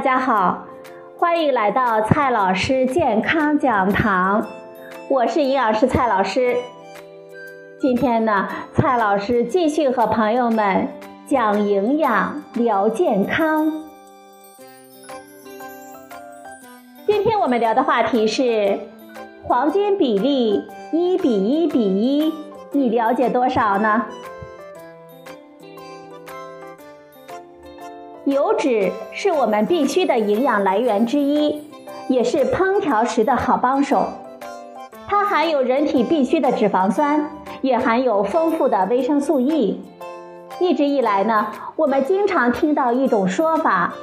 大家好，欢迎来到蔡老师健康讲堂，我是营养师蔡老师。今天呢，蔡老师继续和朋友们讲营养、聊健康。今天我们聊的话题是黄金比例一比一比一，你了解多少呢？油脂是我们必需的营养来源之一，也是烹调时的好帮手。它含有人体必需的脂肪酸，也含有丰富的维生素 E。一直以来呢，我们经常听到一种说法：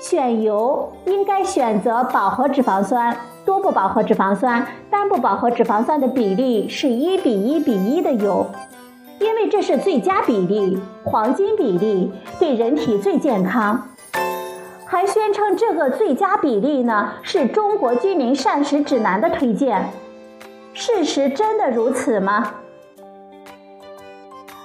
选油应该选择饱和脂肪酸、多不饱和脂肪酸、单不饱和脂肪酸的比例是一比一比一的油。因为这是最佳比例，黄金比例对人体最健康，还宣称这个最佳比例呢是中国居民膳食指南的推荐。事实真的如此吗？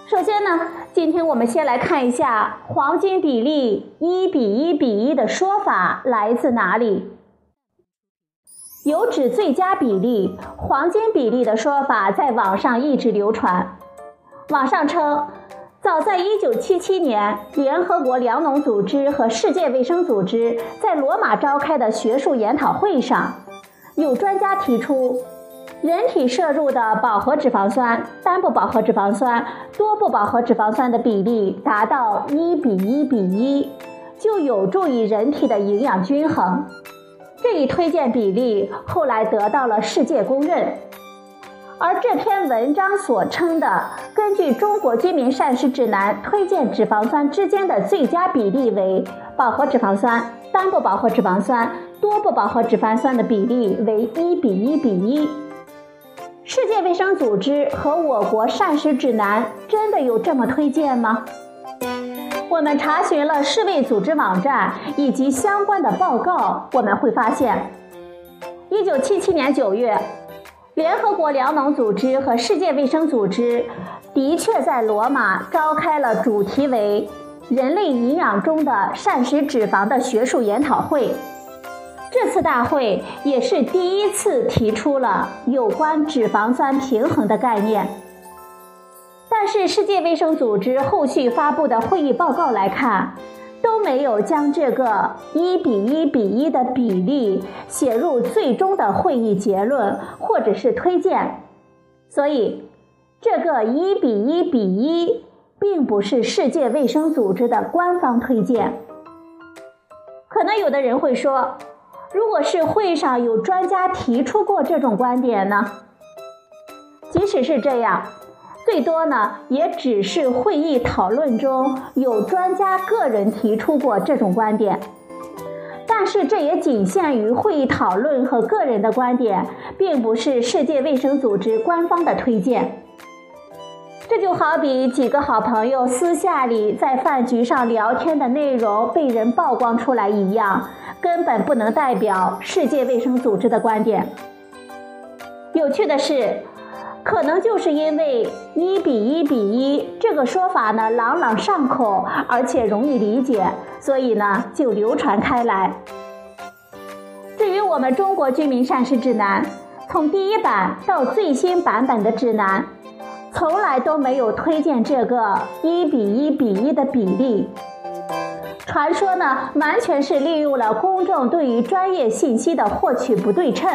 首先呢，今天我们先来看一下黄金比例一比一比一的说法来自哪里。油脂最佳比例、黄金比例的说法在网上一直流传。网上称，早在1977年，联合国粮农组织和世界卫生组织在罗马召开的学术研讨会上，有专家提出，人体摄入的饱和脂肪酸、单不饱和脂肪酸、多不饱和脂肪酸的比例达到1比1比1，就有助于人体的营养均衡。这一推荐比例后来得到了世界公认。而这篇文章所称的根据中国居民膳食指南推荐脂肪酸之间的最佳比例为饱和脂肪酸、单不饱和脂肪酸、多不饱和脂肪酸的比例为一比一比一。世界卫生组织和我国膳食指南真的有这么推荐吗？我们查询了世卫组织网站以及相关的报告，我们会发现，一九七七年九月。联合国粮农组织和世界卫生组织的确在罗马召开了主题为“人类营养中的膳食脂肪”的学术研讨会。这次大会也是第一次提出了有关脂肪酸平衡的概念。但是，世界卫生组织后续发布的会议报告来看。都没有将这个一比一比一的比例写入最终的会议结论或者是推荐，所以这个一比一比一并不是世界卫生组织的官方推荐。可能有的人会说，如果是会上有专家提出过这种观点呢？即使是这样。最多呢，也只是会议讨论中有专家个人提出过这种观点，但是这也仅限于会议讨论和个人的观点，并不是世界卫生组织官方的推荐。这就好比几个好朋友私下里在饭局上聊天的内容被人曝光出来一样，根本不能代表世界卫生组织的观点。有趣的是。可能就是因为一比一比一这个说法呢朗朗上口，而且容易理解，所以呢就流传开来。至于我们中国居民膳食指南，从第一版到最新版本的指南，从来都没有推荐这个一比一比一的比例。传说呢完全是利用了公众对于专业信息的获取不对称，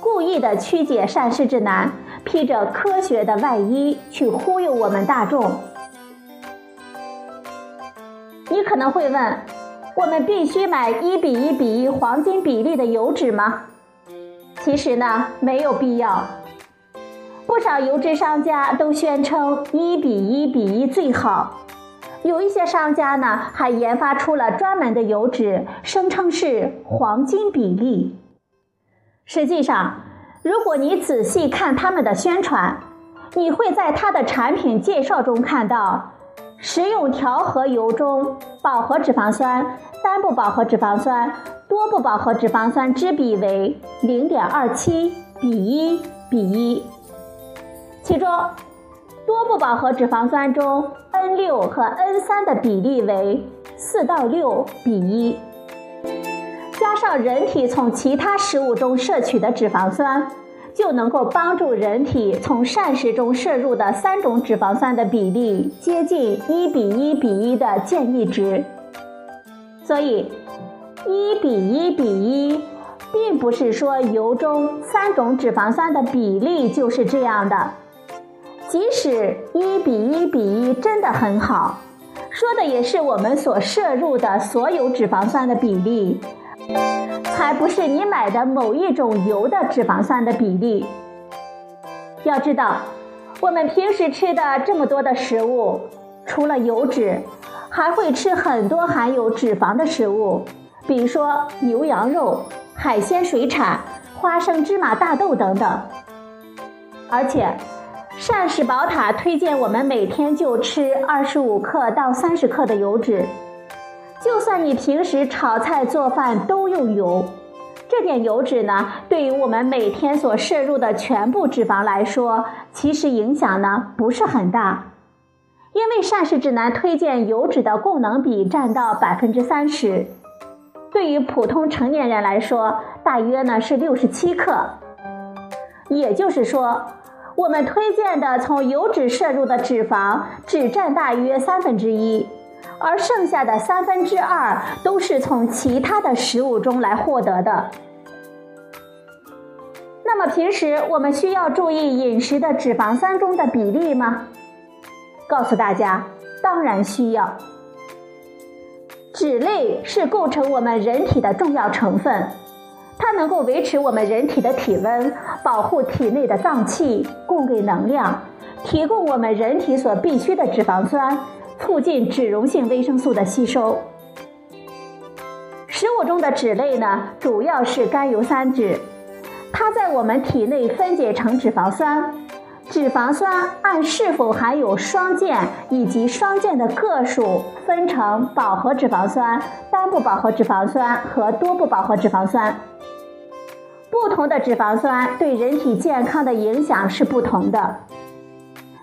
故意的曲解膳食指南。披着科学的外衣去忽悠我们大众。你可能会问：我们必须买一比一比一黄金比例的油脂吗？其实呢，没有必要。不少油脂商家都宣称一比一比一最好，有一些商家呢还研发出了专门的油脂，声称是黄金比例。实际上，如果你仔细看他们的宣传，你会在他的产品介绍中看到，食用调和油中饱和脂肪酸、单不饱和脂肪酸、多不饱和脂肪酸之比为零点二七比一比一，其中多不饱和脂肪酸中 N 六和 N 三的比例为四到六比一。加上人体从其他食物中摄取的脂肪酸，就能够帮助人体从膳食中摄入的三种脂肪酸的比例接近一比一比一的建议值。所以，一比一比一，并不是说油中三种脂肪酸的比例就是这样的。即使一比一比一真的很好，说的也是我们所摄入的所有脂肪酸的比例，还不是你买的某一种油的脂肪酸的比例。要知道，我们平时吃的这么多的食物，除了油脂，还会吃很多含有脂肪的食物，比如说牛羊肉、海鲜、水产、花生、芝麻、大豆等等，而且。膳食宝塔推荐我们每天就吃二十五克到三十克的油脂。就算你平时炒菜做饭都用油，这点油脂呢，对于我们每天所摄入的全部脂肪来说，其实影响呢不是很大。因为膳食指南推荐油脂的供能比占到百分之三十，对于普通成年人来说，大约呢是六十七克。也就是说。我们推荐的从油脂摄入的脂肪只占大约三分之一，而剩下的三分之二都是从其他的食物中来获得的。那么平时我们需要注意饮食的脂肪酸中的比例吗？告诉大家，当然需要。脂类是构成我们人体的重要成分。它能够维持我们人体的体温，保护体内的脏器，供给能量，提供我们人体所必需的脂肪酸，促进脂溶性维生素的吸收。食物中的脂类呢，主要是甘油三酯，它在我们体内分解成脂肪酸。脂肪酸按是否含有双键以及双键的个数，分成饱和脂肪酸、单不饱和脂肪酸和多不饱和脂肪酸。不同的脂肪酸对人体健康的影响是不同的。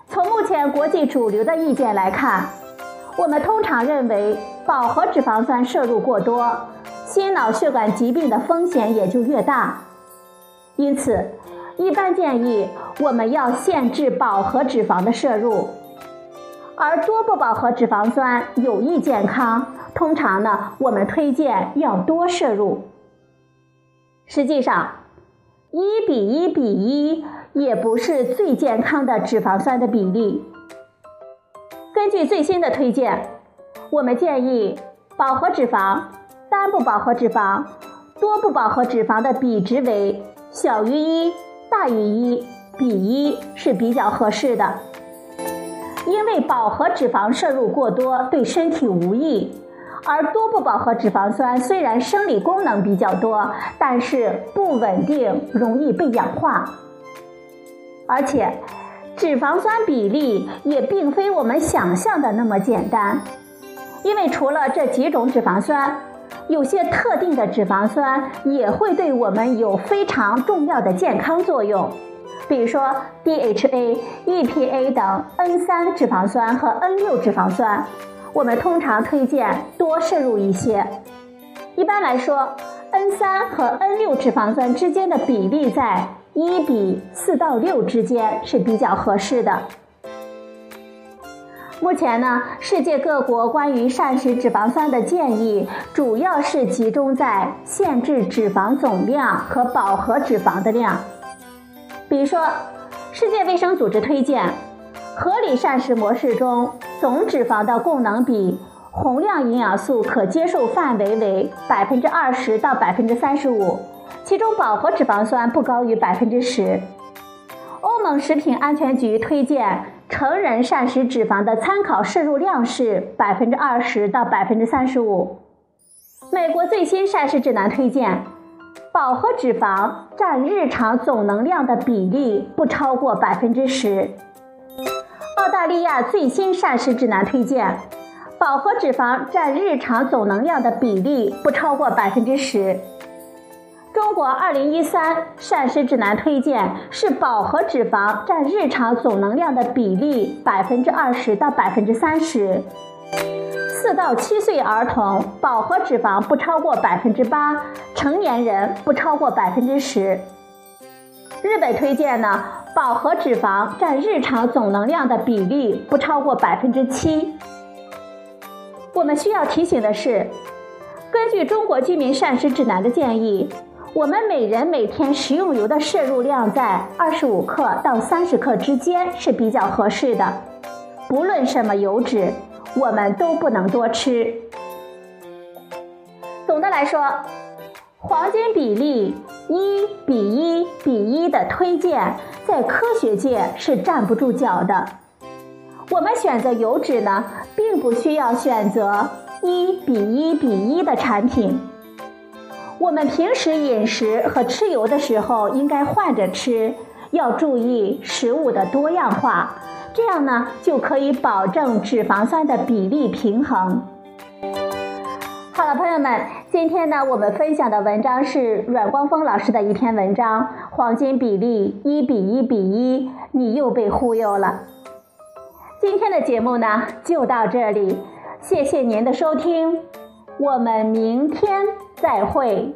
从目前国际主流的意见来看，我们通常认为饱和脂肪酸摄入过多，心脑血管疾病的风险也就越大。因此，一般建议我们要限制饱和脂肪的摄入，而多不饱和脂肪酸有益健康，通常呢我们推荐要多摄入。实际上，一比一比一也不是最健康的脂肪酸的比例。根据最新的推荐，我们建议饱和脂肪、单不饱和脂肪、多不饱和脂肪的比值为小于一、大于一比一是比较合适的。因为饱和脂肪摄入过多对身体无益。而多不饱和脂肪酸虽然生理功能比较多，但是不稳定，容易被氧化。而且，脂肪酸比例也并非我们想象的那么简单，因为除了这几种脂肪酸，有些特定的脂肪酸也会对我们有非常重要的健康作用，比如说 DHA、EPA 等 N3 脂肪酸和 N6 脂肪酸。我们通常推荐多摄入一些。一般来说，N3 和 N6 脂肪酸之间的比例在一比四到六之间是比较合适的。目前呢，世界各国关于膳食脂肪酸的建议，主要是集中在限制脂肪总量和饱和脂肪的量。比如说，世界卫生组织推荐。合理膳食模式中，总脂肪的供能比宏量营养素可接受范围为百分之二十到百分之三十五，其中饱和脂肪酸不高于百分之十。欧盟食品安全局推荐成人膳食脂肪的参考摄入量是百分之二十到百分之三十五。美国最新膳食指南推荐，饱和脂肪占日常总能量的比例不超过百分之十。澳大利亚最新膳食指南推荐，饱和脂肪占日常总能量的比例不超过百分之十。中国二零一三膳食指南推荐是饱和脂肪占日常总能量的比例百分之二十到百分之三十。四到七岁儿童饱和脂肪不超过百分之八，成年人不超过百分之十。日本推荐呢，饱和脂肪占日常总能量的比例不超过百分之七。我们需要提醒的是，根据中国居民膳食指南的建议，我们每人每天食用油的摄入量在二十五克到三十克之间是比较合适的。不论什么油脂，我们都不能多吃。总的来说，黄金比例一比一比一的推荐，在科学界是站不住脚的。我们选择油脂呢，并不需要选择一比一比一的产品。我们平时饮食和吃油的时候，应该换着吃，要注意食物的多样化，这样呢，就可以保证脂肪酸的比例平衡。好了，朋友们，今天呢，我们分享的文章是阮光峰老师的一篇文章，《黄金比例一比一比一》，你又被忽悠了。今天的节目呢就到这里，谢谢您的收听，我们明天再会。